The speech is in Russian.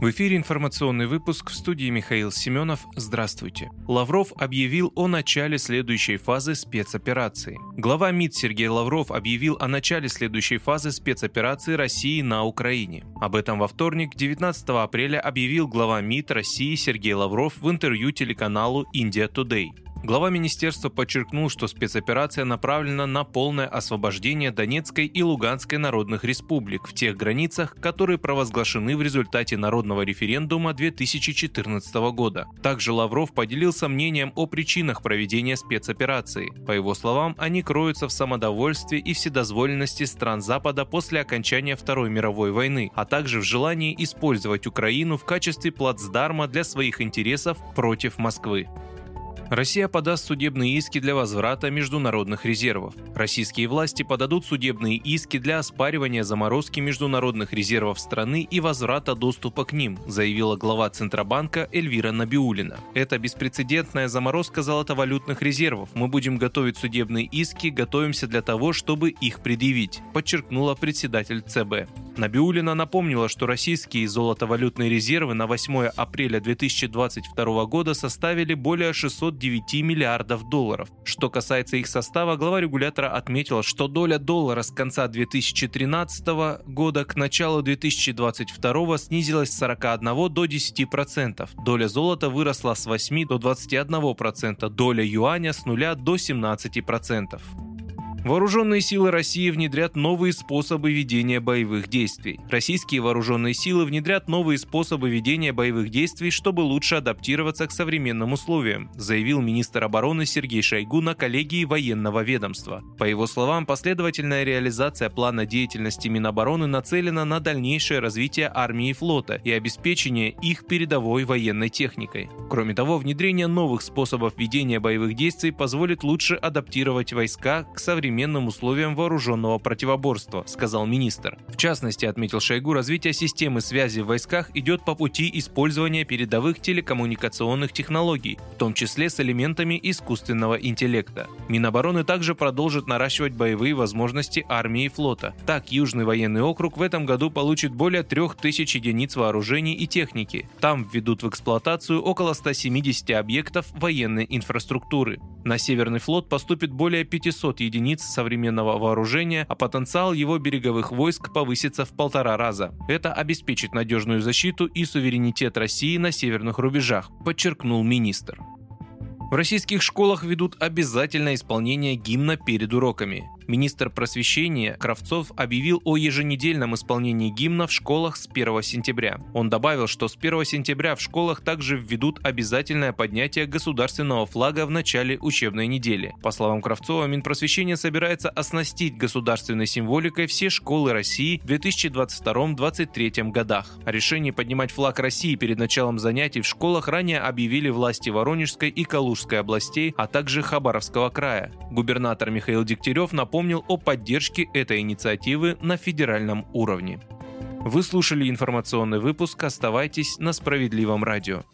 В эфире информационный выпуск в студии Михаил Семенов. Здравствуйте. Лавров объявил о начале следующей фазы спецоперации. Глава МИД Сергей Лавров объявил о начале следующей фазы спецоперации России на Украине. Об этом во вторник, 19 апреля, объявил глава МИД России Сергей Лавров в интервью телеканалу India Today. Глава министерства подчеркнул, что спецоперация направлена на полное освобождение Донецкой и Луганской народных республик в тех границах, которые провозглашены в результате народного референдума 2014 года. Также Лавров поделился мнением о причинах проведения спецоперации. По его словам, они кроются в самодовольстве и вседозволенности стран Запада после окончания Второй мировой войны, а также в желании использовать Украину в качестве плацдарма для своих интересов против Москвы. Россия подаст судебные иски для возврата международных резервов. Российские власти подадут судебные иски для оспаривания заморозки международных резервов страны и возврата доступа к ним, заявила глава Центробанка Эльвира Набиулина. Это беспрецедентная заморозка золотовалютных резервов. Мы будем готовить судебные иски, готовимся для того, чтобы их предъявить, подчеркнула председатель ЦБ. Набиулина напомнила, что российские золотовалютные резервы на 8 апреля 2022 года составили более 609 миллиардов долларов. Что касается их состава, глава регулятора отметила, что доля доллара с конца 2013 года к началу 2022 снизилась с 41 до 10%. Доля золота выросла с 8 до 21%, доля юаня с 0 до 17%. Вооруженные силы России внедрят новые способы ведения боевых действий. Российские вооруженные силы внедрят новые способы ведения боевых действий, чтобы лучше адаптироваться к современным условиям, заявил министр обороны Сергей Шойгу на коллегии военного ведомства. По его словам, последовательная реализация плана деятельности Минобороны нацелена на дальнейшее развитие армии и флота и обеспечение их передовой военной техникой. Кроме того, внедрение новых способов ведения боевых действий позволит лучше адаптировать войска к современным современным условиям вооруженного противоборства, сказал министр. В частности, отметил Шойгу, развитие системы связи в войсках идет по пути использования передовых телекоммуникационных технологий, в том числе с элементами искусственного интеллекта. Минобороны также продолжит наращивать боевые возможности армии и флота. Так, Южный военный округ в этом году получит более 3000 единиц вооружений и техники. Там введут в эксплуатацию около 170 объектов военной инфраструктуры. На Северный флот поступит более 500 единиц современного вооружения, а потенциал его береговых войск повысится в полтора раза. Это обеспечит надежную защиту и суверенитет России на северных рубежах, подчеркнул министр. В российских школах ведут обязательное исполнение гимна перед уроками министр просвещения Кравцов объявил о еженедельном исполнении гимна в школах с 1 сентября. Он добавил, что с 1 сентября в школах также введут обязательное поднятие государственного флага в начале учебной недели. По словам Кравцова, Минпросвещение собирается оснастить государственной символикой все школы России в 2022-2023 годах. О решении поднимать флаг России перед началом занятий в школах ранее объявили власти Воронежской и Калужской областей, а также Хабаровского края. Губернатор Михаил Дегтярев напомнил, напомнил о поддержке этой инициативы на федеральном уровне. Вы слушали информационный выпуск «Оставайтесь на справедливом радио».